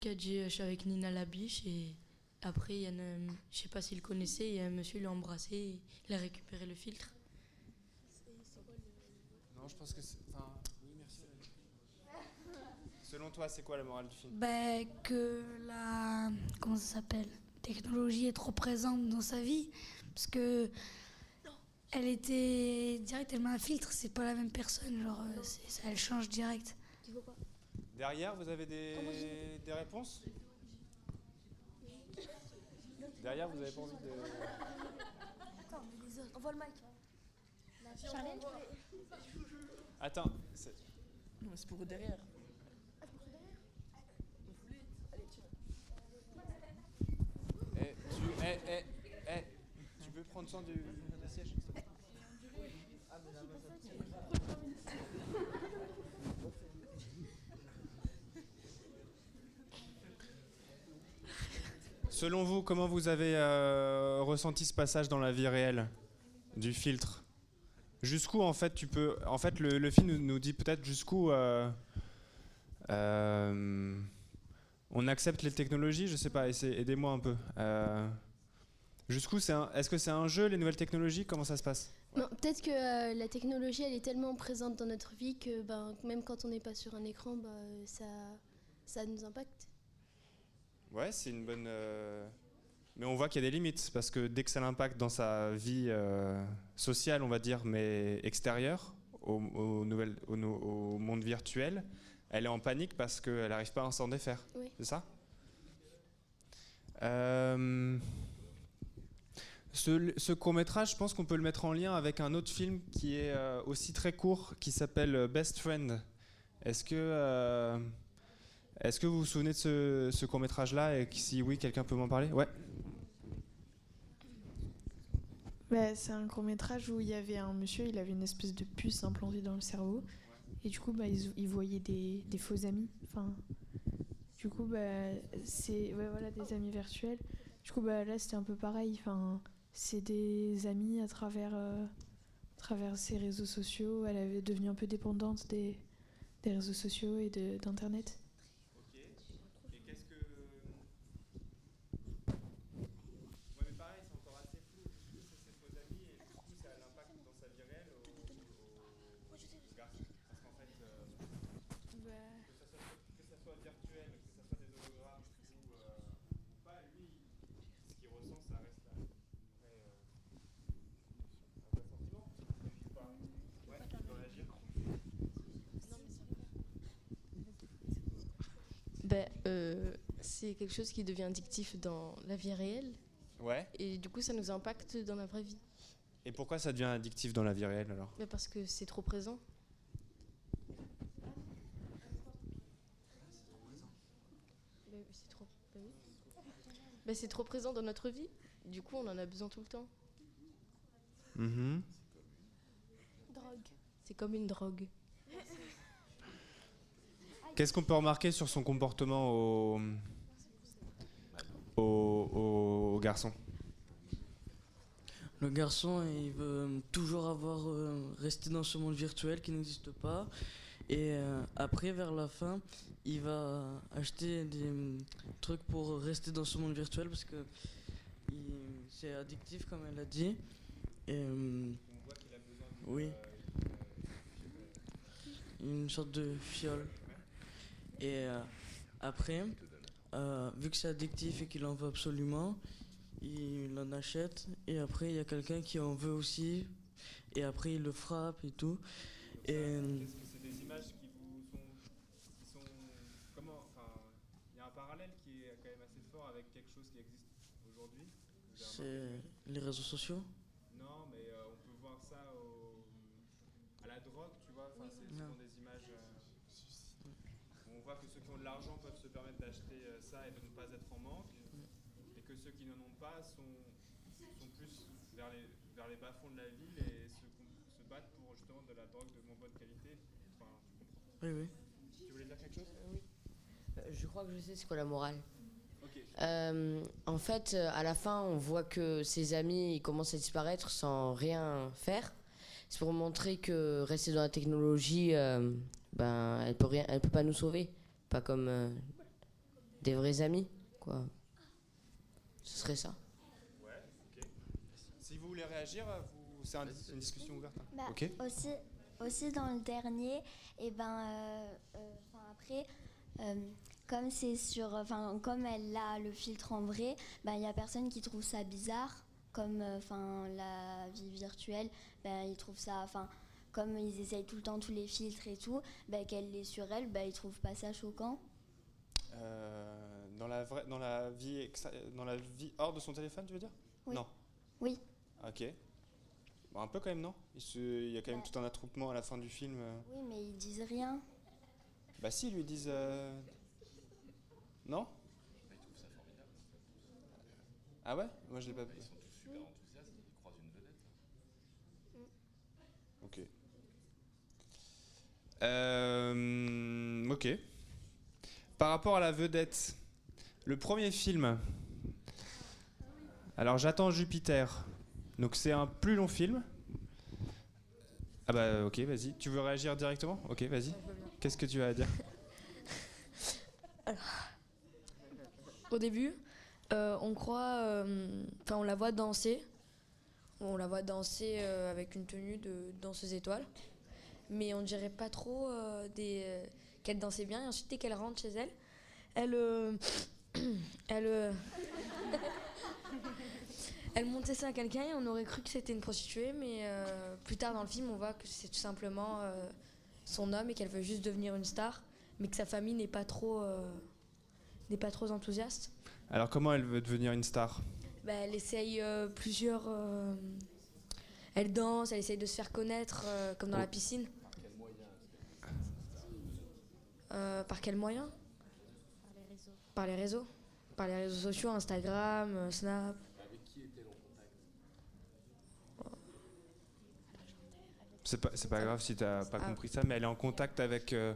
qui a dit euh, je suis avec Nina Labiche et après il y en a, un- je sais pas s'il le connaissait, il y a un monsieur il l'a embrassé, et il a récupéré le filtre. Non, je pense que c'est. Enfin, oui, merci. Selon toi, c'est quoi la morale du film? Ben, que la comment ça s'appelle? Technologie est trop présente dans sa vie parce que elle était direct elle met un filtre c'est pas la même personne genre euh, ça, elle change direct Derrière, vous avez des, des réponses Derrière, vous avez pas envie de. Envoie le mic. Attends, c'est- Non, c'est pour derrière. eh, tu, eh, eh, eh, tu veux prendre soin du, du siège s'il te plaît? Selon vous, comment vous avez euh, ressenti ce passage dans la vie réelle du filtre? Jusqu'où en fait tu peux En fait, le, le film nous, dit peut-être jusqu'où euh, euh, on accepte les technologies. Je sais pas. Aidez-moi un peu. Euh, jusqu'où c'est Est-ce que c'est un jeu les nouvelles technologies? Comment ça se passe? Peut-être que la technologie, elle est tellement présente dans notre vie que ben, même quand on n'est pas sur un écran, ben, ça, ça nous impacte. Ouais, c'est une bonne. euh, Mais on voit qu'il y a des limites parce que dès que ça l'impacte dans sa vie euh, sociale, on va dire, mais extérieure, au, au nouvelle- au monde virtuel, elle est en panique parce qu'elle n'arrive pas à s'en défaire. Oui. C'est ça? Euh, Ce, ce court métrage, je pense qu'on peut le mettre en lien avec un autre film qui est aussi très court, qui s'appelle Best Friend. Est-ce que, est-ce que vous vous souvenez de ce, ce court métrage là et si oui, quelqu'un peut m'en parler? Ouais. Bah, c'est un court métrage où il y avait un monsieur, il avait une espèce de puce implantée dans le cerveau. Et du coup, bah, il, il voyait des, faux amis. Enfin, du coup, bah, c'est voilà, des amis virtuels. Du coup, bah, là, c'était un peu pareil. Enfin, c'est des amis à travers, euh, à travers ses réseaux sociaux. Elle avait devenu un peu dépendante des, réseaux sociaux et d'Internet. Et qu'est-ce que. Ouais, mais pareil, c'est encore assez flou. Du coup, c'est ses faux amis et du coup, ça a l'impact dans sa vie réelle au, au, au garçon. Parce qu'en fait, euh, que, ça soit, que ça soit virtuel, que ça soit des hologrammes ou, euh, ou pas, lui, ce qu'il ressent, ça reste un vrai, euh, un vrai sentiment. Ou pas Ouais, tu peux réagir Ben, euh, c'est quelque chose qui devient addictif dans la vie réelle Ouais. et du coup ça nous impacte dans la vraie vie. Et pourquoi ça devient addictif dans la vie réelle alors? Ben, parce que c'est trop présent. Ben, c'est trop, ben oui. Ben, c'est trop présent dans notre vie. Du coup, on en a besoin tout le temps. Mhm. Drogue. C'est comme une drogue. Qu'est-ce qu'on peut remarquer sur son comportement au, au, au garçon? Le garçon, il veut toujours avoir euh, resté dans ce monde virtuel qui n'existe pas. Et euh, après, vers la fin, il va acheter des euh, trucs pour rester dans ce monde virtuel parce que c'est addictif, comme elle a dit. Et, euh, oui. Une sorte de fiole. Et euh, après, euh, vu que c'est addictif et qu'il en veut absolument, il en achète et après il y a quelqu'un qui en veut aussi et après il le frappe et tout. Et Est-ce que c'est des images qui vous sont, qui sont comment enfin il y a un parallèle qui est quand même assez fort avec quelque chose qui existe aujourd'hui. C'est les réseaux sociaux. Non, mais euh, on peut voir ça au, à la drogue, tu vois. Enfin, c'est Non. souvent des images. euh, où on voit que ceux qui ont de l'argent peuvent se permettre d'acheter euh, ça et de ne pas être en manque, et que ceux qui n'en ont pas sont, sont plus vers les, vers les bas-fonds de la ville et se, se battent pour justement de la drogue de moins bonne qualité. Enfin, tu comprends. Oui, oui. Tu voulais dire quelque chose? Euh, Je crois que je sais c'est quoi la morale. Euh, en fait, euh, à la fin, on voit que ses amis ils commencent à disparaître sans rien faire. C'est pour montrer que rester dans la technologie, euh, ben, elle peut rien, elle peut pas nous sauver. Pas comme. euh, des vrais amis, quoi. Ce serait ça. Ouais. Si vous voulez réagir, vous... c'est un- une discussion ouverte. hein. Bah, Ok. aussi, aussi dans le dernier, et ben euh, euh, après, euh, comme c'est sur, enfin comme elle a le filtre en vrai, ben il y a personne qui trouve ça bizarre, comme enfin la vie virtuelle, ben ils trouvent ça, enfin comme ils essayent tout le temps tous les filtres et tout, ben qu'elle est sur elle, ben ils trouvent pas ça choquant. Euh, dans, la vraie, dans, la vie dans la vie hors de son téléphone, tu veux dire? Oui. Non. Oui. Ok. Bon, un peu quand même, non? Il, se- il y a quand même Bah. tout un attroupement à la fin du film. euh. Oui, mais ils disent rien. Bah si, ils lui disent... euh, Non? Ah ouais? Moi je l'ai pas... Ils sont tous super enthousiastes, ils croisent une vedette. Ok. Euh, ok. Par rapport à la vedette, le premier film. Alors j'attends Jupiter. Donc c'est un plus long film. Ah bah ok, vas-y. Tu veux réagir directement? Ok, vas-y. Qu'est-ce que tu as à dire? Au début, euh, on croit, euh, enfin on la voit danser, on la voit danser euh, avec une tenue de danseuse étoile, mais on dirait pas trop euh, des, euh, qu'elle dansait bien. Et ensuite, dès qu'elle rentre chez elle, elle, euh, elle, elle montait ça à quelqu'un et on aurait cru que c'était une prostituée, mais plus tard dans le film, on voit que c'est tout simplement son homme et qu'elle veut juste devenir une star, mais que sa famille n'est pas trop, n'est pas trop enthousiaste. Alors comment elle veut devenir une star? Bah, elle essaye plusieurs. elle danse, elle essaye de se faire connaître, comme dans la piscine. Euh, par quel moyen Par les réseaux. Par les réseaux sociaux, Instagram, euh, Snap. C'est pas, c'est pas grave si t'as pas Ah. compris ça, mais elle est en contact avec, euh,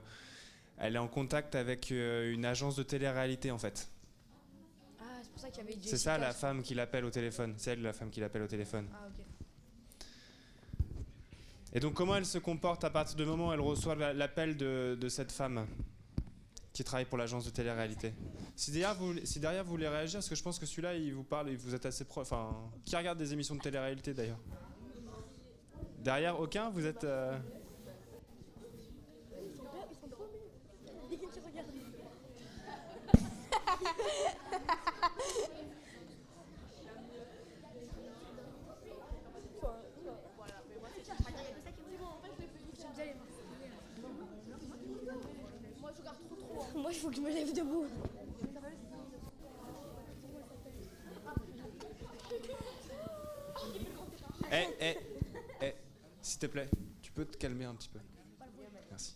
elle est en contact avec euh, une agence de télé-réalité en fait. Ah, c'est pour ça qu'il y avait C'est ça la femme qui l'appelle au téléphone. C'est elle la femme qui l'appelle au téléphone. Ah, ok. Et donc comment elle se comporte à partir du moment où elle reçoit la- l'appel de, cette femme qui travaille pour l'agence de télé-réalité? Si derrière, vous, si derrière vous voulez réagir, parce que je pense que celui-là il vous parle et vous êtes assez proche. Enfin, qui regarde des émissions de télé-réalité d'ailleurs? Derrière aucun? Vous êtes. euh, Moi, il faut que je me lève debout. Eh, eh, eh, s'il te plaît, tu peux te calmer un petit peu. Merci.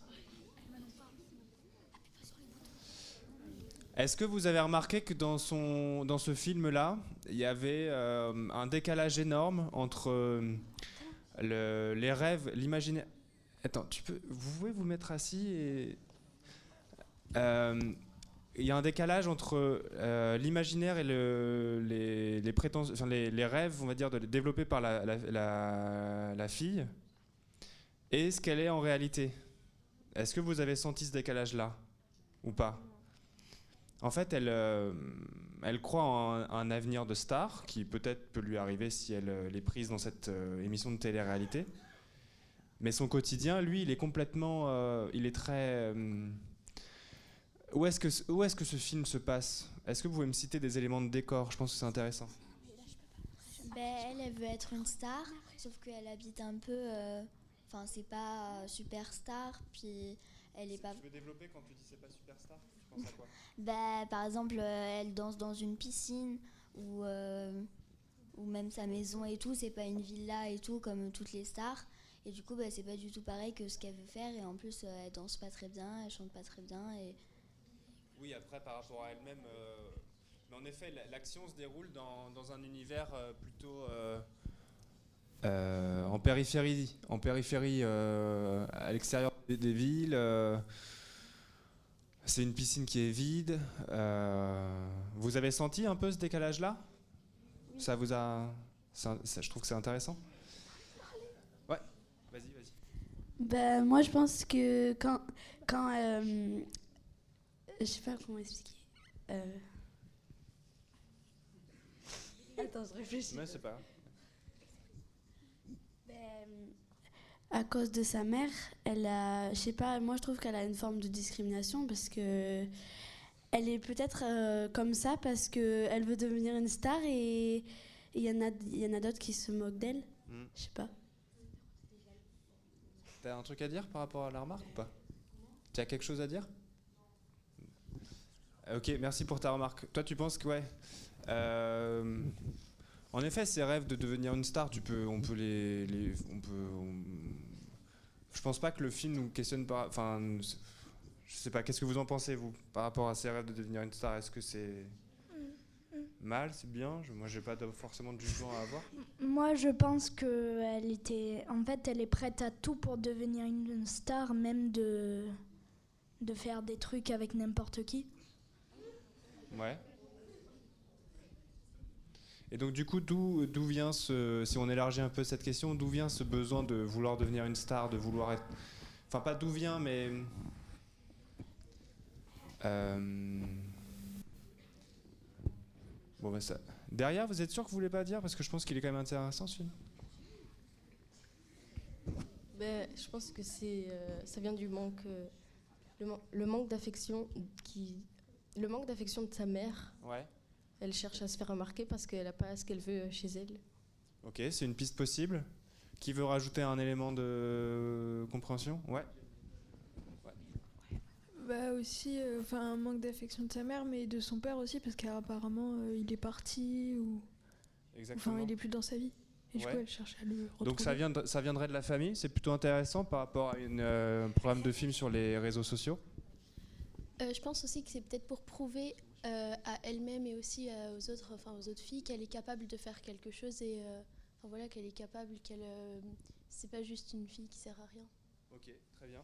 Est-ce que vous avez remarqué que dans, son, dans ce film-là, il y avait euh, un décalage énorme entre euh, le- les rêves, l'imaginaire. Attends, tu peux, vous pouvez vous mettre assis et. Euh, il y a un décalage entre euh, l'imaginaire et le- les, les, enfin, les, rêves, on va dire, développés par la, fille et ce qu'elle est en réalité. Est-ce que vous avez senti ce décalage-là ou pas? En fait, elle, euh, elle croit en un, avenir de star qui peut-être peut lui arriver si elle, euh, est prise dans cette émission de télé-réalité. Mais son quotidien, lui, il est complètement, il est très où est-ce que, où est-ce que ce film se passe? Est-ce que vous pouvez me citer des éléments de décor? Je pense que c'est intéressant. Ben, elle, elle veut être une star, sauf qu'elle habite un peu. euh, Enfin, c'est pas euh, superstar, puis elle est pas. veux développer quand tu dis c'est pas superstar? Tu penses à quoi? Ben, par exemple, euh, elle danse dans une piscine, ou, euh, ou même sa maison et tout, c'est pas une villa et tout, comme toutes les stars. Et du coup, ben, c'est pas du tout pareil que ce qu'elle veut faire, et en plus, euh, elle danse pas très bien, elle chante pas très bien, et. Oui, après par rapport à elle-même. euh, mais en effet, la- l'action se déroule dans, dans un univers euh, plutôt euh, en périphérie, en périphérie euh, à l'extérieur des, des villes. euh, c'est une piscine qui est vide. vous avez senti un peu ce décalage-là? Ça vous a. ça- ça- je trouve que c'est intéressant. Ouais, vas-y, vas-y. Ben, moi, je pense que quand. quand je sais pas comment expliquer. Euh. Attends, je réfléchis. Mais c'est pas. Ben, à cause de sa mère, elle a, je sais pas, moi je trouve qu'elle a une forme de discrimination parce que elle est peut-être euh, comme ça parce que elle veut devenir une star et il y en a, il y en a d'autres qui se moquent d'elle. Hmm. Je sais pas. T'as un truc à dire par rapport à la remarque ou pas? Tu as quelque chose à dire? Ok, merci pour ta remarque. Toi, tu penses que ouais. euh, en effet, ces rêves de devenir une star, tu peux, on peut les, les- on peut. je pense pas que le film nous questionne par, enfin, je sais pas. Qu'est-ce que vous en pensez vous par rapport à ces rêves de devenir une star? Est-ce que c'est mal, c'est bien? Je- Moi, j'ai pas forcément de jugement à avoir. Moi, je pense que elle était, en fait, elle est prête à tout pour devenir une star, même de de faire des trucs avec n'importe qui. Ouais. Et donc du coup, d'où vient ce, si on élargit un peu cette question, d'où vient ce besoin de vouloir devenir une star, de vouloir être, enfin pas d'où vient, mais euh, bon bah ça. Derrière, vous êtes sûr que vous voulez pas dire? Parce que je pense qu'il est quand même intéressant ce film. Ben, je pense que c'est, euh, ça vient du manque, euh, le, le manque d'affection qui, le manque d'affection de sa mère. Ouais. Elle cherche à se faire remarquer parce qu'elle n'a pas ce qu'elle veut chez elle. Ok, c'est une piste possible. Qui veut rajouter un élément de compréhension? Ouais. Bah aussi, euh, enfin un manque d'affection de sa mère, mais de son père aussi, parce qu'apparemment euh, il est parti ou Exactement. enfin il est plus dans sa vie. Et du Ouais. coup elle cherche à le retrouver. Donc ça, vient de- ça viendrait de la famille, c'est plutôt intéressant par rapport à une, euh, un programme de film sur les réseaux sociaux. Euh, je pense aussi que c'est peut-être pour prouver euh, à elle-même et aussi euh, aux autres, enfin aux autres filles qu'elle est capable de faire quelque chose et euh, enfin voilà qu'elle est capable, qu'elle euh, c'est pas juste une fille qui sert à rien. Ok, très bien.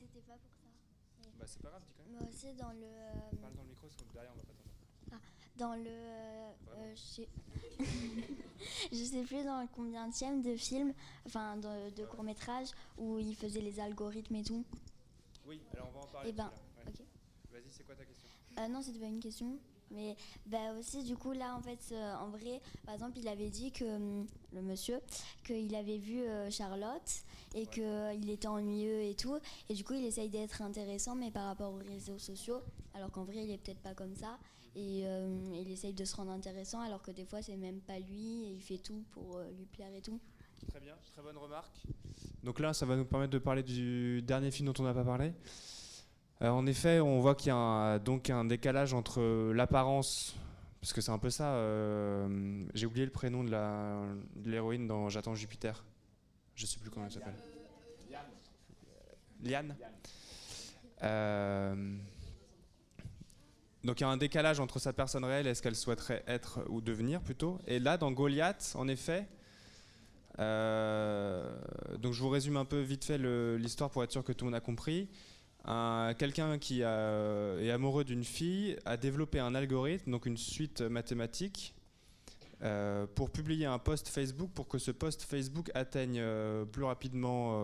C'était pas pour ça. Bah c'est pas grave, dis quand même. Moi aussi dans le euh, Parle dans le micro, parce que derrière on va pas. Dans le euh, euh, je sais plus dans le combienième de film enfin de, de court métrage où il faisait les algorithmes et tout Oui, alors on va en parler. Eh ben, ouais. Vas-y, c'est quoi ta question? Euh, non, c'était pas une question. Mais bah aussi, du coup, là, en fait, euh, en vrai, par exemple, il avait dit que hum, le monsieur, qu'il avait vu euh, Charlotte et qu'il était ennuyeux et tout. Et du coup, il essaye d'être intéressant, mais par rapport aux réseaux sociaux, alors qu'en vrai, il est peut-être pas comme ça. Et euh, il essaye de se rendre intéressant, alors que des fois, c'est même pas lui et il fait tout pour euh, lui plaire et tout. Très bien, très bonne remarque. Donc là, ça va nous permettre de parler du dernier film dont on n'a pas parlé. Euh, en effet, on voit qu'il y a un, donc un décalage entre l'apparence, parce que c'est un peu ça. euh, J'ai oublié le prénom de la de l'héroïne dans J'attends Jupiter. Je sais plus comment elle s'appelle. Liane. Euh, donc il y a un décalage entre sa personne réelle et ce qu'elle souhaiterait être ou devenir plutôt. Et là, dans Goliath, en effet, euh, donc je vous résume un peu vite fait l'histoire pour être sûr que tout le monde a compris. Un- Quelqu'un qui est amoureux d'une fille a développé un algorithme, donc une suite mathématique, euh, pour publier un post Facebook pour que ce post Facebook atteigne euh, plus rapidement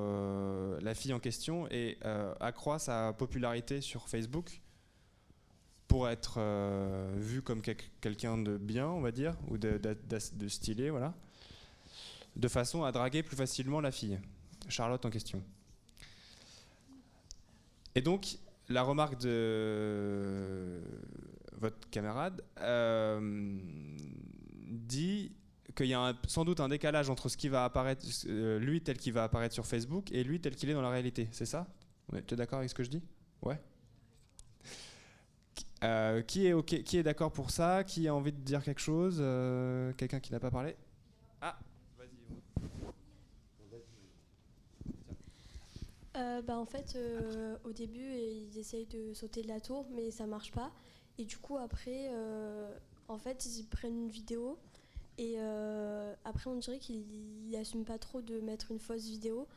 la fille en question et accroît sa popularité sur Facebook pour être euh, vu comme quel- quelqu'un de bien, on va dire, ou de, stylé, voilà. De façon à draguer plus facilement la fille, Charlotte en question. Et donc, la remarque de votre camarade euh, dit qu'il y a sans doute un décalage entre ce qui va apparaître, euh, lui tel qu'il va apparaître sur Facebook et lui tel qu'il est dans la réalité. C'est ça? Tu es d'accord avec ce que je dis? Ouais Euh, qui est, qui est d'accord pour ça? Qui a envie de dire quelque chose? Euh, Quelqu'un qui n'a pas parlé? Ah, vas-y. Euh, bah, en fait, au début, ils essayent de sauter de la tour, mais ça marche pas. Et du coup, après, en fait, ils prennent une vidéo. Et après, on dirait qu'ils n'assument pas trop de mettre une fausse vidéo.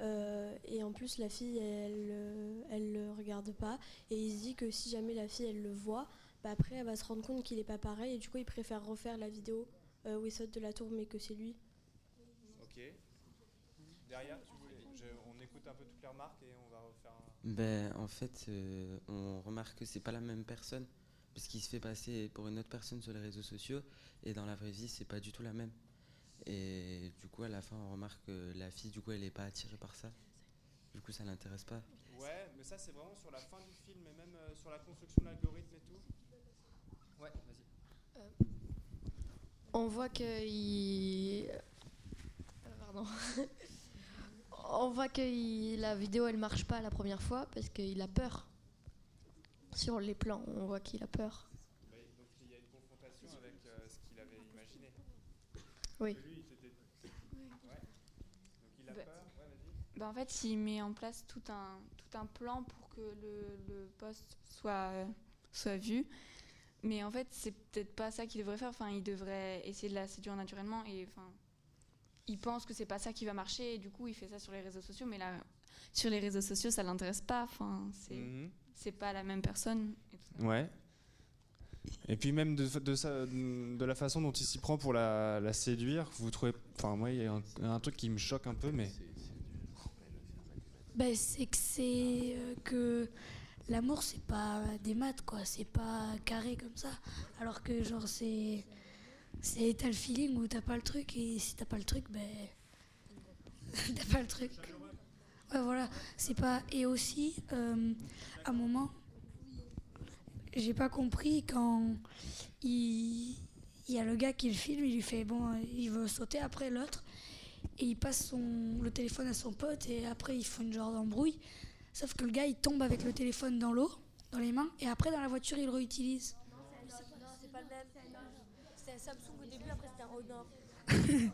Euh, et en plus, la fille, elle euh, elle le regarde pas. Et il se dit que si jamais la fille, elle le voit, bah, après, elle va se rendre compte qu'il est pas pareil. Et du coup, il préfère refaire la vidéo euh, où il saute de la tour, mais que c'est lui. Ok. Derrière, tu voulais, je- on écoute un peu toutes les remarques et on va refaire un. Ben, en fait, euh, on remarque que c'est pas la même personne, parce qu'il se fait passer pour une autre personne sur les réseaux sociaux, et dans la vraie vie, c'est pas du tout la même. Et du coup, à la fin, on remarque que la fille, du coup, elle est pas attirée par ça. Du coup, ça l'intéresse pas. Ouais, mais ça c'est vraiment sur la fin du film et même euh, sur la construction de l'algorithme et tout. Ouais, vas-y. On voit que il... euh, Pardon. On voit que il- la vidéo elle marche pas la première fois parce qu'il a peur. Sur les plans, on voit qu'il a peur. Bah, donc il y a une confrontation avec euh, ce qu'il avait imaginé. Oui. Que lui, il s'était- Ouais. Donc il a Bah-. Bah, en fait, il met en place tout un, tout un plan pour que le, le poste soit, soit vu. Mais en fait, c'est peut-être pas ça qu'il devrait faire. Enfin, il devrait essayer de la séduire naturellement. Et enfin, il pense que c'est pas ça qui va marcher. Et du coup, il fait ça sur les réseaux sociaux. Mais là, sur les réseaux sociaux, ça l'intéresse pas. Enfin, c'est c'est pas la même personne. et tout ça. Ouais. Et puis même de, de, sa- de la façon dont il s'y prend pour la, la séduire, vous trouvez... Enfin moi il y a un, un truc qui me choque un peu mais... Ben, c'est que c'est euh, que l'amour c'est pas des maths quoi, c'est pas carré comme ça. Alors que genre c'est c'est t'as le feeling ou t'as pas le truc et si t'as pas le truc ben t'as pas le truc. Ouais voilà, c'est pas et aussi euh, à un moment j'ai pas compris quand il il y a le gars qui le filme, il lui fait bon, il veut sauter après l'autre et il passe son, le téléphone à son pote et après ils font une genre d'embrouille. Sauf que le gars il tombe avec le téléphone dans l'eau, dans les mains, et après dans la voiture il le réutilise. Non, c'est pas le même. C'était un Samsung au début, après c'était un Honor.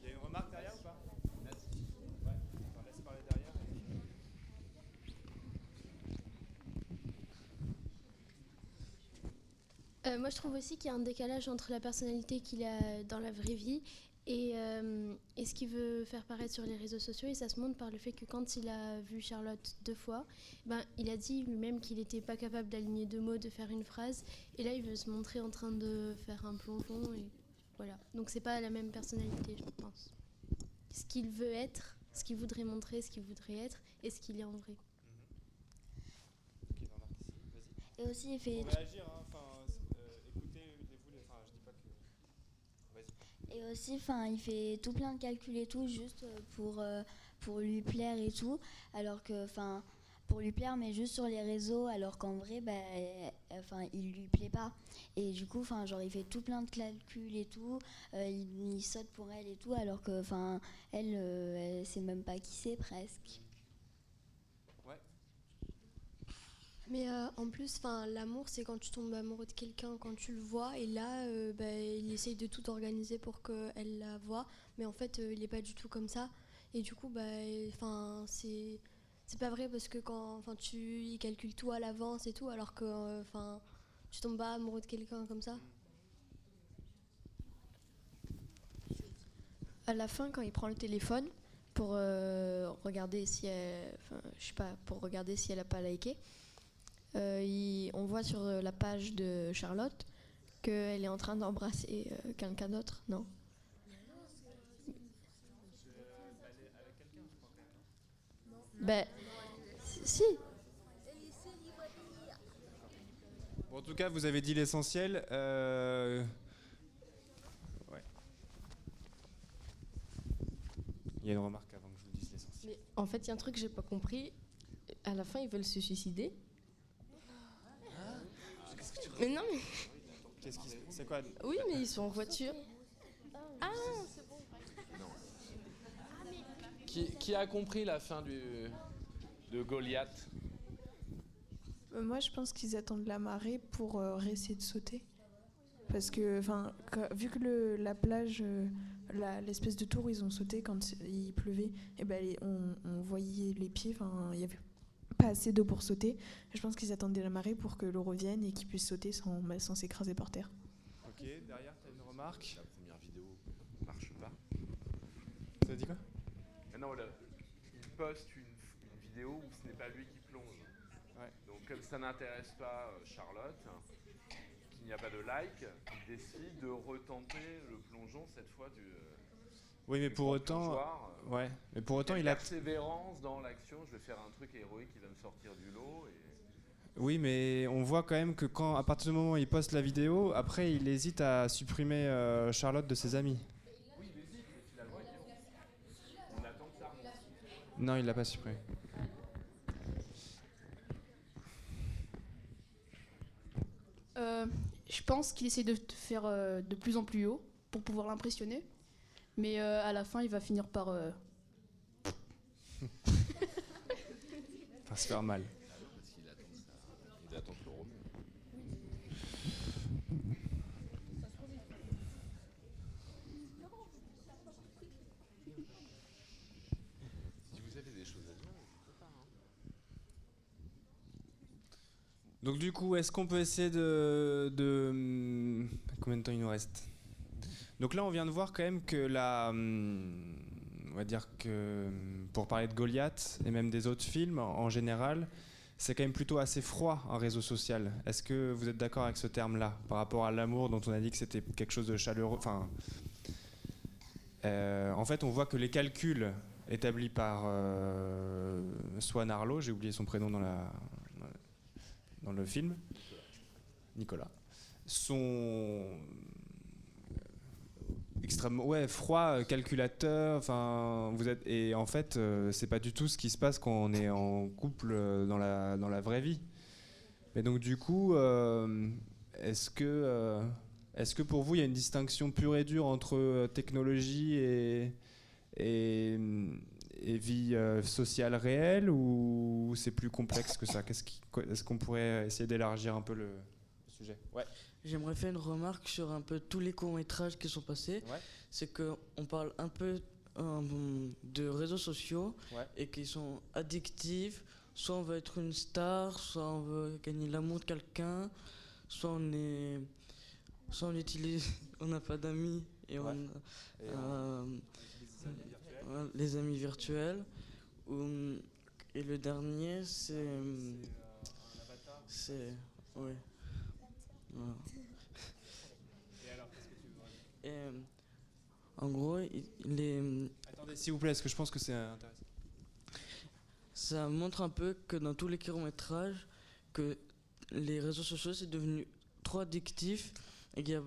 Il y a une remarque derrière ou pas Ouais, attends, laisse parler derrière. Euh, moi, je trouve aussi qu'il y a un décalage entre la personnalité qu'il a dans la vraie vie et, euh, et ce qu'il veut faire paraître sur les réseaux sociaux. Et ça se montre par le fait que quand il a vu Charlotte deux fois, ben, il a dit lui-même qu'il n'était pas capable d'aligner deux mots, de faire une phrase. Et là, il veut se montrer en train de faire un plongeon. Et voilà. Donc, c'est pas la même personnalité, je pense. Ce qu'il veut être, ce qu'il voudrait montrer, ce qu'il voudrait être et ce qu'il est en vrai. Vas-y. Et aussi, il fait. Hein, enfin, euh, écoutez-les-vous, les- enfin je dis pas que... Vas-y. Et aussi, enfin, il fait tout plein de calculs et tout, juste euh, pour, euh, pour lui plaire et tout. Alors que, enfin, pour lui plaire, mais juste sur les réseaux, alors qu'en vrai, bah, euh, enfin, il lui plaît pas. Et du coup, genre, il fait tout plein de calculs et tout. il, saute pour elle et tout, alors que, enfin, elle, elle sait même pas qui c'est presque. Ouais. Mais euh, en plus, l'amour, c'est quand tu tombes amoureux de quelqu'un, quand tu le vois, et là, euh, bah, il essaye de tout organiser pour qu'elle la voie, mais en fait, euh, il n'est pas du tout comme ça. Et du coup, bah, c'est c'est pas vrai parce que quand, tu il calcule tout à l'avance et tout, alors que, enfin, tu tombes pas amoureux de quelqu'un comme ça. À la fin, quand il prend le téléphone pour regarder si elle, je sais pas, pour regarder si elle a pas liké, il- on voit sur euh, la page de Charlotte qu'elle est en train d'embrasser euh, quelqu'un d'autre, non? Ben, si. Bon, en tout cas, vous avez dit l'essentiel. euh, Ouais. Il y a une remarque avant que je vous dise l'essentiel. Mais en fait, il y a un truc que j'ai pas compris. À la fin, ils veulent se suicider. Mais non, mais. Qu'est-ce qui C'est quoi? Oui, mais ils sont en voiture. Ah, c'est bon. Qui, qui a compris la fin du, de Goliath? Euh, Moi, je pense qu'ils attendent la marée pour euh, réessayer de sauter. Parce que, enfin, vu que le, la plage, euh, la- l'espèce de tour où ils ont sauté quand il pleuvait, et ben, les- on, on voyait les pieds, enfin, il y avait pas assez d'eau pour sauter. Je pense qu'ils attendaient la marée pour que l'eau revienne et qu'ils puissent sauter sans, bah, sans s'écraser par terre. Ok, derrière, t'as une remarque La première vidéo marche pas. Ça dit quoi? Ah non, il poste une, une vidéo où ce n'est pas lui qui plonge. Donc comme ça n'intéresse pas euh, Charlotte, hein, qui n'y a pas de like, il décide de retenter le plongeon cette fois du. Oui, mais pour autant, plongeoir. ouais, mais pour autant, il a. persévérance dans l'action. Je vais faire un truc héroïque qui va me sortir du lot. Et... Oui, mais on voit quand même que quand, à partir du moment où il poste la vidéo, après, il hésite à supprimer euh, Charlotte de ses amis. Oui, il hésite, mais finalement, il... on attend que ça remonte. Non, il l'a pas supprimé. Euh, je pense qu'il essaie de te faire euh, de plus en plus haut pour pouvoir l'impressionner. Mais euh, à la fin, il va finir par. euh, se faire mal. Parce qu'il attend ça. Il attend que le remonte. Si vous avez des choses à dire, n'hésitez pas. Donc du coup, est-ce qu'on peut essayer de, de... hum, Combien de temps il nous reste? Donc là, on vient de voir quand même que la... hum, On va dire que hum, pour parler de Goliath et même des autres films en général, c'est quand même plutôt assez froid un réseau social. Est-ce que vous êtes d'accord avec ce terme-là par rapport à l'amour dont on a dit que c'était quelque chose de chaleureux? Enfin, euh, en fait, on voit que les calculs établis par euh, Swan Arlo, j'ai oublié son prénom dans la, dans le film, Nicolas, sont extrêmement ouais froid calculateur enfin vous êtes et en fait euh, c'est pas du tout ce qui se passe quand on est en couple euh, dans la dans la vraie vie. Mais donc du coup euh, est-ce que euh, est-ce que pour vous il y a une distinction pure et dure entre euh, technologie et et, vie euh, sociale réelle ou c'est plus complexe que ça? Qu'est-ce Est-ce qu'on pourrait essayer d'élargir un peu le, le sujet? Ouais. J'aimerais faire une remarque sur un peu tous les courts-métrages qui sont passés. Ouais. C'est qu'on parle un peu euh, de réseaux sociaux Ouais. et qui sont addictifs. Soit on veut être une star, soit on veut gagner l'amour de quelqu'un, soit on est. Soit on utilise. On n'a pas d'amis et on. Et euh, les amis virtuels. ouais, les amis virtuels. Ou- et le dernier, c'est. euh, C'est. Ouais. Voilà. Et alors, qu'est-ce que tu voudrais dire Et, euh, en gros, il, est- Attendez, s'il vous plaît, parce que je pense que c'est intéressant. ça montre un peu que dans tous les courts-métrages, que les réseaux sociaux, c'est devenu trop addictif et qu'il y a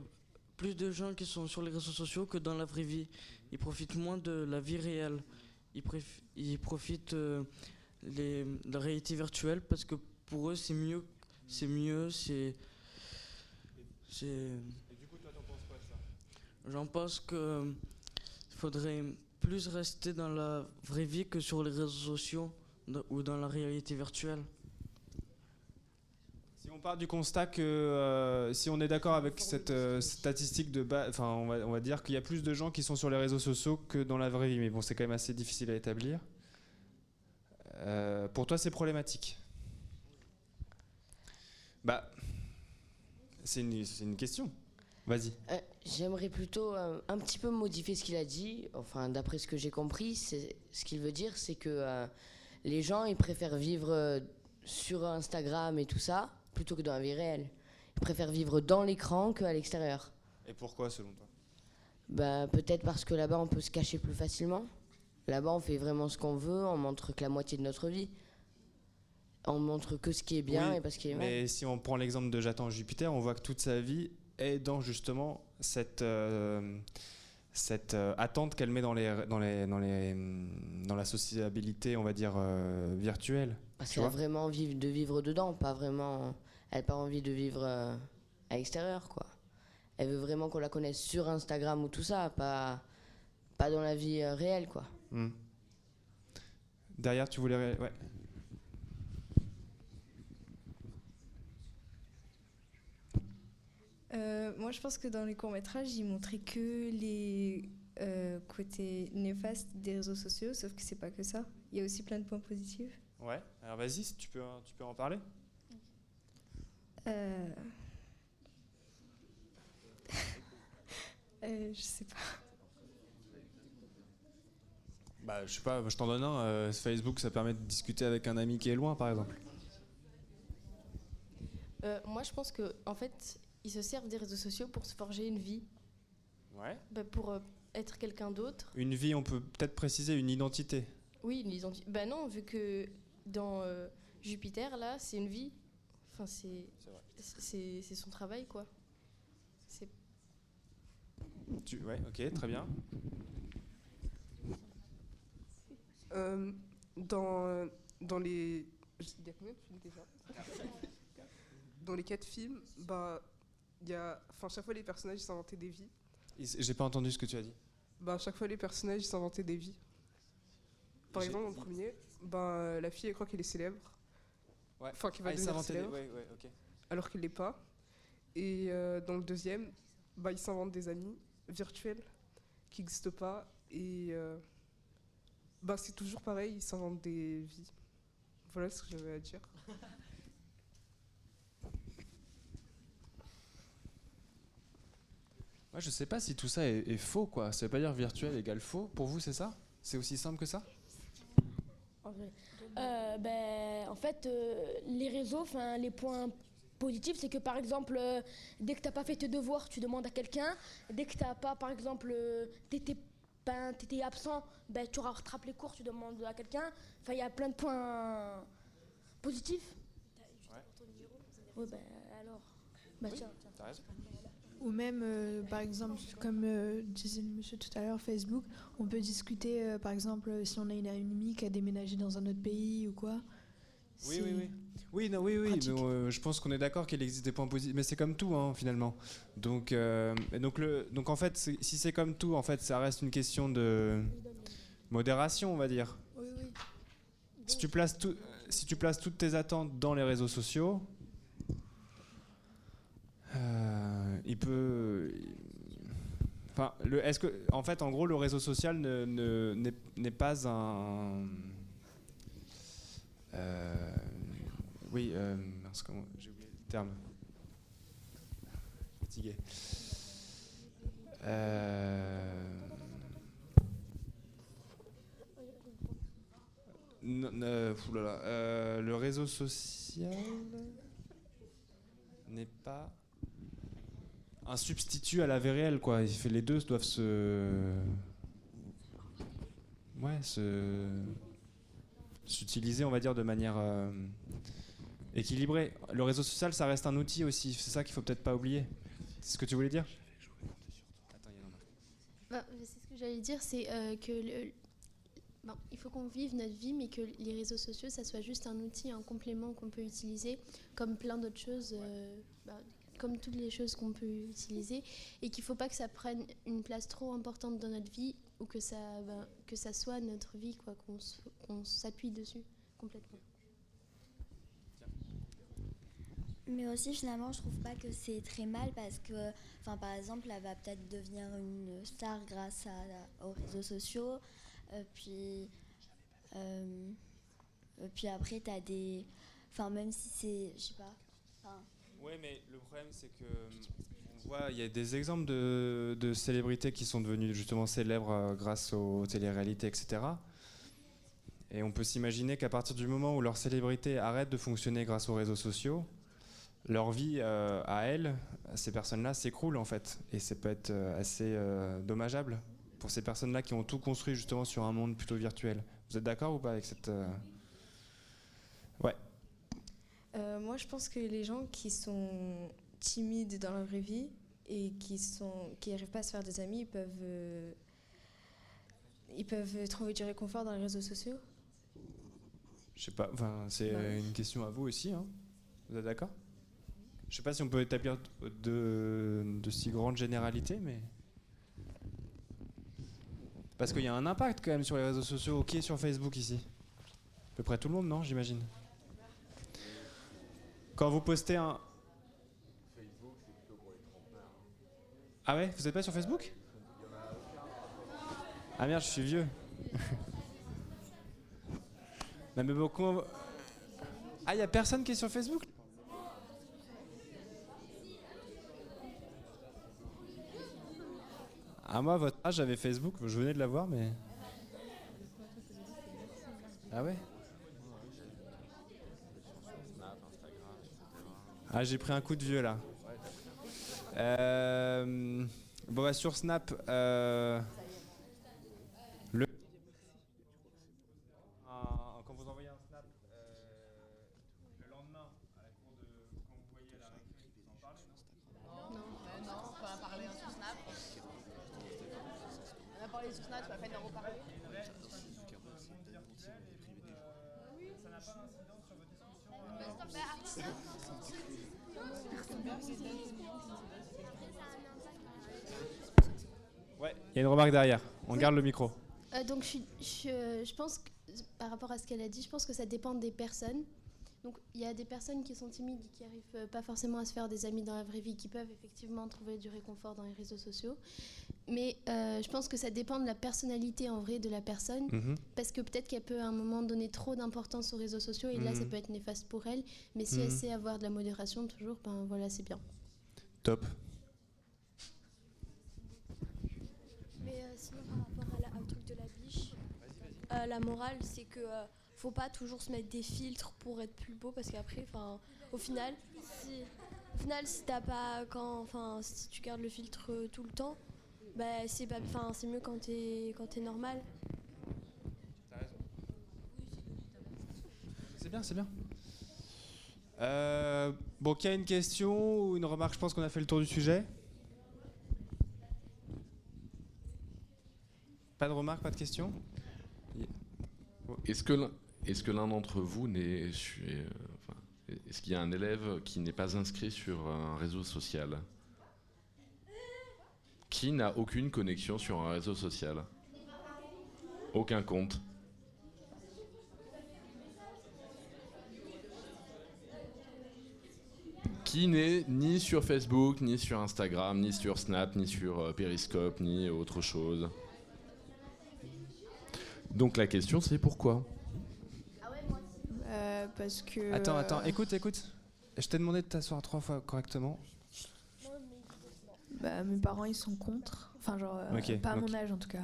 plus de gens qui sont sur les réseaux sociaux que dans la vraie vie. Ils profitent moins de la vie réelle. Ils profitent euh, les, de la réalité virtuelle parce que pour eux, c'est mieux. C'est mieux, c'est... Et du coup, toi, t'en penses quoi de ça? J'en pense que faudrait plus rester dans la vraie vie que sur les réseaux sociaux ou dans la réalité virtuelle. Si on part du constat que euh, si on est d'accord avec cette euh, statistique de base, enfin on va, on va dire qu'il y a plus de gens qui sont sur les réseaux sociaux que dans la vraie vie, mais bon c'est quand même assez difficile à établir. Euh, pour toi c'est problématique? Bah c'est une, question. Vas-y. Euh, J'aimerais plutôt euh, un petit peu modifier ce qu'il a dit. Enfin, d'après ce que j'ai compris, ce qu'il veut dire, c'est que euh, les gens ils préfèrent vivre sur Instagram et tout ça plutôt que dans la vie réelle. Ils préfèrent vivre dans l'écran qu'à l'extérieur. Et pourquoi selon toi? Bah, peut-être parce que là-bas on peut se cacher plus facilement. Là-bas on fait vraiment ce qu'on veut, on montre que la moitié de notre vie. On montre que ce qui est bien Oui, et pas ce qui est mal. Mais si on prend l'exemple de J'attends Jupiter, on voit que toute sa vie est dans justement cette, euh, cette euh, attente qu'elle met dans, les, dans, les, dans, les, hum, dans la sociabilité, on va dire, euh, virtuelle. Parce qu'elle a vraiment envie de vivre dedans, pas vraiment. Elle n'a pas envie de vivre à l'extérieur, quoi. Elle veut vraiment qu'on la connaisse sur Instagram ou tout ça, pas, pas dans la vie réelle, quoi. Hmm. Derrière, tu voulais... Ouais. Euh, moi, je pense que dans les courts-métrages, ils montraient que les euh, côtés néfastes des réseaux sociaux, sauf que c'est pas que ça. Il y a aussi plein de points positifs. Ouais, alors vas-y, si tu peux, tu peux en parler. Euh... euh, je sais pas. Bah, je sais pas, je t'en donne un. euh, Facebook, ça permet de discuter avec un ami qui est loin, par exemple. Euh, moi, je pense que, en fait, ils se servent des réseaux sociaux pour se forger une vie, Ouais. Bah, pour euh, être quelqu'un d'autre. Une vie, on peut peut-être préciser une identité. Oui, une identité. Bah non, vu que dans euh, Jupiter, là, c'est une vie. Enfin, c'est c'est c'est son travail, quoi. C'est Tu... Ouais, ok, très bien. Euh, dans, euh, dans les. Dans les quatre films, bah, y a. Enfin, chaque fois, les personnages ils s'inventaient des vies. J'ai pas entendu ce que tu as dit. Bah, à chaque fois, les personnages ils s'inventaient des vies. Par exemple, en premier, bah, la fille, elle croit qu'elle est célèbre. Ouais. Enfin, qui va Ah, devenir des- célèbre. ouais, ouais, ok. Alors qu'elle l'est pas. Et euh, dans le deuxième, bah, ils s'inventent des amis virtuels qui n'existent pas. Et euh, bah, c'est toujours pareil, ils s'inventent des vies. Voilà ce que j'avais à dire. Moi, je sais pas si tout ça est, est faux, quoi. Ça veut pas dire virtuel égale faux. Pour vous, c'est ça? C'est aussi simple que ça? En vrai. Euh, ben, en fait, euh, les réseaux, enfin, les points positifs, c'est que par exemple, euh, dès que t'as pas fait tes devoirs, tu demandes à quelqu'un. Dès que t'as pas, par exemple, euh, t'étais ben, t'étais absent, ben, tu rattrapes les cours, tu demandes à quelqu'un. Enfin, il y a plein de points positifs. Ouais, ben, alors. Ben, tiens, tiens. Ou même, euh, par exemple, comme euh, disait le monsieur tout à l'heure, Facebook, on peut discuter, euh, par exemple, si on a une amie qui a déménagé dans un autre pays ou quoi. Oui, oui, oui. Oui, non, oui, oui. mais, je pense qu'on est d'accord qu'il existe des points positifs, mais c'est comme tout, hein, finalement. Donc, donc, le, donc, en fait, si c'est comme tout, en fait, ça reste une question de modération, on va dire. Oui, oui. Si tu places tout, si tu places toutes tes attentes dans les réseaux sociaux, euh, il peut. Enfin, le, est-ce que, en fait, en gros, le réseau social ne- ne- n'est pas un. euh, oui, euh, j'ai oublié le terme. Fatigué. Euh, le réseau social n'est pas un substitut à la vie réelle, quoi. Il les deux doivent se. Ouais, se. s'utiliser, on va dire, de manière euh, équilibrée. Le réseau social, ça reste un outil aussi. C'est ça qu'il faut peut-être pas oublier. C'est ce que tu voulais dire? Bah, c'est ce que j'allais dire, c'est euh, que le- il faut qu'on vive notre vie, mais que les réseaux sociaux, ça soit juste un outil, un complément qu'on peut utiliser, comme plein d'autres choses, euh, bah, comme toutes les choses qu'on peut utiliser, et qu'il ne faut pas que ça prenne une place trop importante dans notre vie, ou que ça, ben, que ça soit notre vie, quoi, qu'on s'appuie dessus complètement. Mais aussi, finalement, je trouve pas que c'est très mal parce que, enfin, par exemple, elle va peut-être devenir une star grâce à, aux réseaux sociaux. Euh, puis, euh, euh, puis après, t'as des. Enfin, même si c'est. Je sais pas. Oui, mais le problème, c'est que on voit, il y a des exemples de, célébrités qui sont devenues justement célèbres euh, grâce aux téléréalités, etc. Et on peut s'imaginer qu'à partir du moment où leur célébrité arrête de fonctionner grâce aux réseaux sociaux, leur vie euh, à elles, à ces personnes-là, s'écroule en fait. Et ça peut être euh, assez euh, dommageable pour ces personnes-là qui ont tout construit justement sur un monde plutôt virtuel. Vous êtes d'accord ou pas avec cette... euh, Ouais. Euh, moi, je pense que les gens qui sont timides dans la vraie vie et qui sont qui n'arrivent pas à se faire des amis, ils peuvent euh, ils peuvent trouver du réconfort dans les réseaux sociaux. Je sais pas, enfin, c'est Bah une question à vous aussi. hein. Vous êtes d'accord? Je sais pas si on peut établir de, de si grandes généralités, mais. Parce qu'il y a un impact quand même sur les réseaux sociaux, ok, sur Facebook ici. À peu près tout le monde, non, j'imagine? Quand vous postez un. Ah ouais Vous êtes pas sur Facebook? Ah merde, je suis vieux. Mais Ah, il y a personne qui est sur Facebook? Ah, moi, votre âge, j'avais Facebook, je venais de l'avoir, mais. Ah ouais? Ah, j'ai pris un coup de vieux là. Euh, bon, bah, sur Snap, euh, le... Un- quand vous envoyez un Snap euh, le lendemain à la cour de quand vous voyez à la récré, vous en parlez Non, non, on va parler sur Snap. On a parlé sur Snap, tu vas peine d'en reparler. Ça n'a pas d'incidence sur vos discussions Ouais, il y a une remarque derrière. Le micro. Euh, donc je, suis- je, je pense que par rapport à ce qu'elle a dit, je pense que ça dépend des personnes. Donc il y a des personnes qui sont timides et qui n'arrivent euh, pas forcément à se faire des amis dans la vraie vie, qui peuvent effectivement trouver du réconfort dans les réseaux sociaux. Mais euh, je pense que ça dépend de la personnalité en vrai de la personne, Mhm. parce que peut-être qu'elle peut à un moment donner trop d'importance aux réseaux sociaux et là ça Mhm. peut être néfaste pour elle. Mais si elle Mhm. sait avoir de la modération toujours, ben voilà c'est bien. Top. Mais euh, sinon, par rapport à la- au truc de la biche, euh, la morale, c'est que euh, faut pas toujours se mettre des filtres pour être plus beau parce qu'après, enfin, au final, si, au final, si t'as pas, quand, enfin, si tu gardes le filtre euh, tout le temps, bah, c'est pas, enfin, c'est mieux quand t'es, quand t'es normal. C'est bien, c'est bien. Euh, bon, qui a une question ou une remarque Je pense qu'on a fait le tour du sujet. Pas de remarque, pas de question Est-ce que l'un d'entre vous n'est euh, est-ce qu'il y a un élève qui n'est pas inscrit sur un réseau social? Qui n'a aucune connexion sur un réseau social? Aucun compte. Qui n'est ni sur Facebook, ni sur Instagram, ni sur Snap, ni sur euh, Periscope, ni autre chose? Donc la question c'est pourquoi Euh, parce que. Attends, attends, euh, écoute, écoute. Je t'ai demandé de t'asseoir trois fois correctement. Bah, mes parents ils sont contre. Enfin, genre, euh, pas à donc- mon âge en tout cas.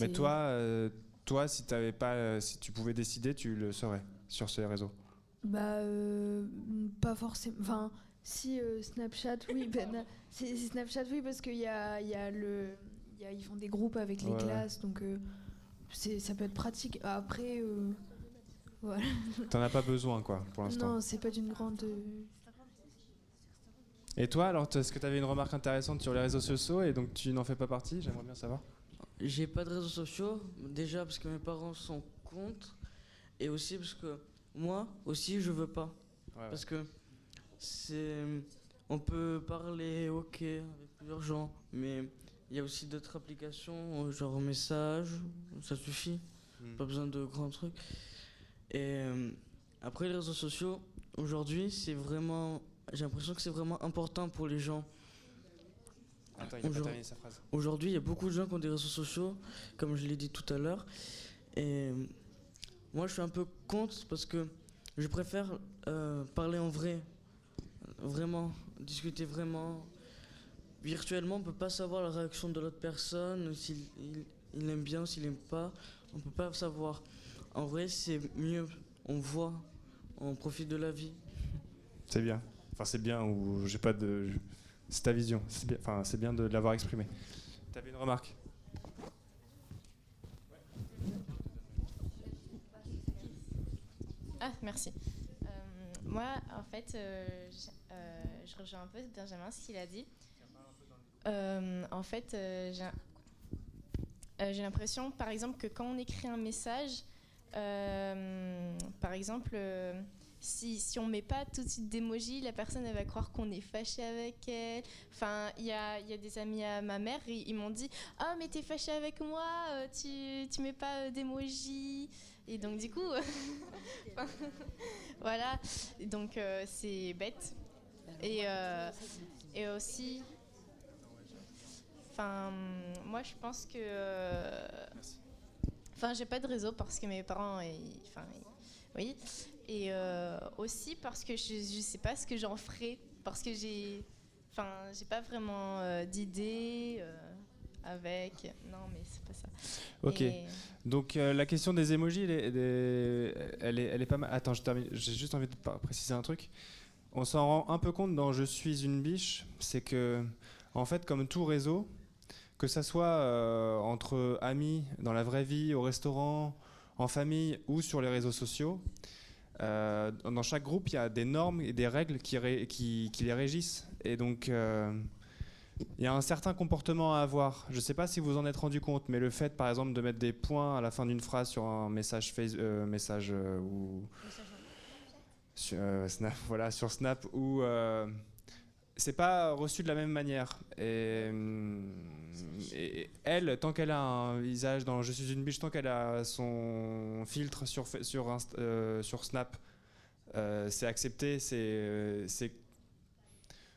Mais toi, euh, toi, si t'avais pas, euh, si tu pouvais décider, tu le saurais sur ces réseaux. Bah, euh, pas forcément. Enfin, si euh, Snapchat, oui. ben, si, si Snapchat, oui, parce qu'il y a, il y a le. il y a- ils font des groupes avec les Ouais, classes, donc euh, ça peut être pratique. Après, euh, voilà. T'en as pas besoin, quoi, pour l'instant. Non, c'est pas d'une grande. euh, Et toi, alors, est-ce que tu avais une remarque intéressante sur les réseaux sociaux et donc tu n'en fais pas partie? J'aimerais bien savoir. J'ai pas de réseaux sociaux, déjà parce que mes parents sont contre, et aussi parce que moi aussi je veux pas. Ouais, Parce que c'est. On peut parler, ok, avec plusieurs gens, mais il y a aussi d'autres applications, euh, genre message, ça suffit. Hmm. Pas besoin de grands trucs. Et euh, après, les réseaux sociaux, aujourd'hui, c'est vraiment. J'ai l'impression que c'est vraiment important pour les gens. Attends, il Aujourd- sa phrase. Aujourd'hui, il y a beaucoup de gens qui ont des réseaux sociaux, comme je l'ai dit tout à l'heure. Et euh, moi, je suis un peu contre parce que je préfère euh, parler en vrai. Vraiment, discuter vraiment. Virtuellement, on peut pas savoir la réaction de l'autre personne, s'il il, il aime bien, s'il aime pas. On peut pas savoir. En vrai, c'est mieux. On voit, on profite de la vie. C'est bien. Enfin, c'est bien ou j'ai pas de. C'est ta vision. C'est bien. Enfin, c'est bien de l'avoir exprimé. T'avais une remarque? Ah, merci. Euh, moi, en fait, euh, euh, je rejoins un peu Benjamin ce qu'il a dit. Euh, en fait, euh, j'ai euh, j'ai l'impression, par exemple, que quand on écrit un message, par exemple, si, si on met pas tout de suite d'émoji, la personne elle va croire qu'on est fâché avec elle. Enfin, il y a, y a des amis à ma mère, ils, m'ont dit Ah, mais t'es fâché avec moi, tu, tu mets pas d'émoji. Et donc, du coup, voilà. Donc, c'est bête. Et, et aussi, enfin, moi, je pense que. euh, Enfin, j'ai pas de réseau parce que mes parents, ils- enfin, ils- oui. Et euh, aussi parce que je, je sais pas ce que j'en ferai parce que j'ai, enfin, j'ai pas vraiment euh, d'idée euh, avec. Non, mais c'est pas ça. Ok. Et- Donc la question des emojis, elle est, elle est, elle est, pas mal. Attends, je termine. J'ai juste envie de préciser un truc. on s'en rend un peu compte dans Je suis une biche, c'est que, en fait, comme tout réseau, que ça soit euh, entre amis, dans la vraie vie, au restaurant, en famille ou sur les réseaux sociaux, euh, dans chaque groupe, il y a des normes et des règles qui, ré- qui- qui les régissent. Et donc, euh, il y a un certain comportement à avoir. Je ne sais pas si vous en êtes rendu compte, mais le fait, par exemple, de mettre des points à la fin d'une phrase sur un message, face, euh, message ou sur, Snap, voilà, sur Snap, ou c'est pas reçu de la même manière. Hum, et- elle, tant qu'elle a un visage dans Je suis une biche, tant qu'elle a son filtre sur, euh, Snap, euh, c'est accepté, c'est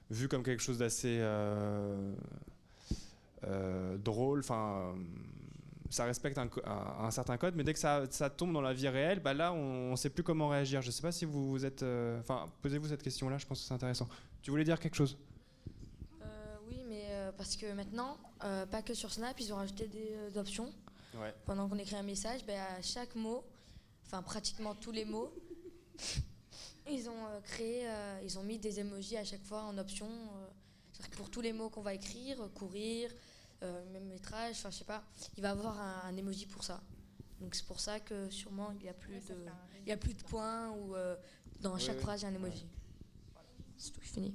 vu comme quelque chose d'assez euh, drôle. Enfin, ça respecte un, certain code, mais dès que ça, tombe dans la vie réelle, bah là, on ne sait plus comment réagir. Je ne sais pas si vous, vous êtes. Enfin, posez-vous cette question-là. Je pense que c'est intéressant. Tu voulais dire quelque chose? Euh, oui, mais euh, parce que maintenant, euh, pas que sur Snap, ils ont rajouté des euh, options. Ouais. Pendant qu'on écrit un message, ben, à chaque mot, enfin pratiquement tous les mots, ils ont euh, créé, euh, ils ont mis des emojis à chaque fois en option. euh, c'est-à-dire que pour tous les mots qu'on va écrire, courir, euh, même métrage, enfin je sais pas, il va avoir un, un emoji pour ça. Donc c'est pour ça que sûrement il y a plus de, il y a plus de points ou euh, dans chaque phrase il y a un emoji. C'est tout, je finis.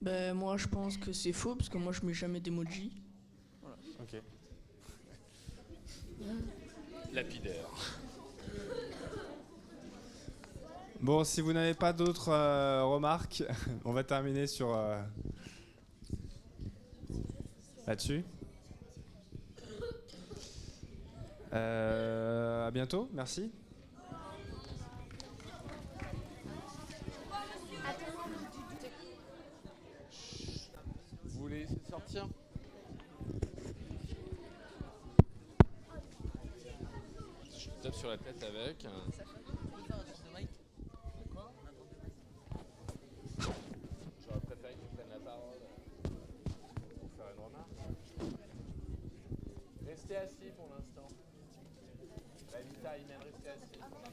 Ben, moi, je pense que c'est faux parce que moi, je mets jamais d'emoji. Voilà. Ok. Lapidaire. Bon, si vous n'avez pas d'autres euh, remarques, on va terminer sur euh, là-dessus. Euh, à bientôt, merci. Vous voulez essayer de sortir? Je te tape sur la tête avec. J'aurais détail, même. Restez assis.